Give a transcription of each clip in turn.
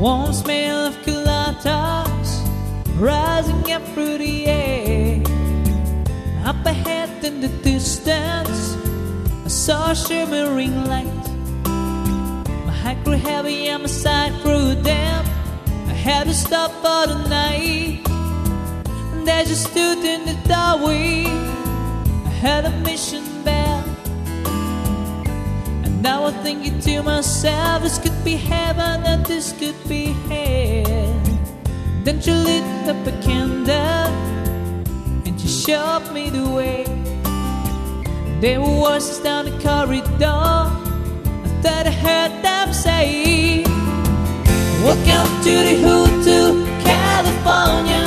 Warm smell of colitas rising up through the air. Up ahead in the distance, I saw a shimmering light. My heart grew heavy and my side grew damp. I had to stop for the night. And as I stood in the doorway, I had a mission bell. Thinking to myself, this could be heaven and this could be hell. Then she lit up a candle and she showed me the way. There voices down the corridor. I thought I heard them say, Welcome to the Hotel California.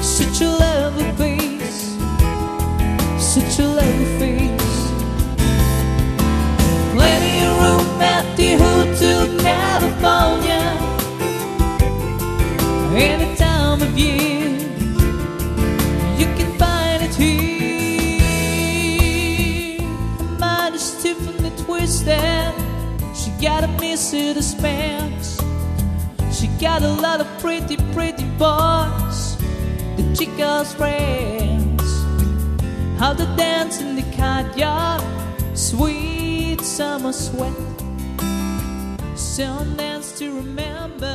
Such a lovely place, such a Any time of year, you can find it here. Twisted. She got a Benz. She got a lot of pretty, pretty boys. The chicas friends. How to dance in the courtyard. Sweet summer sweat. Some dance to remember.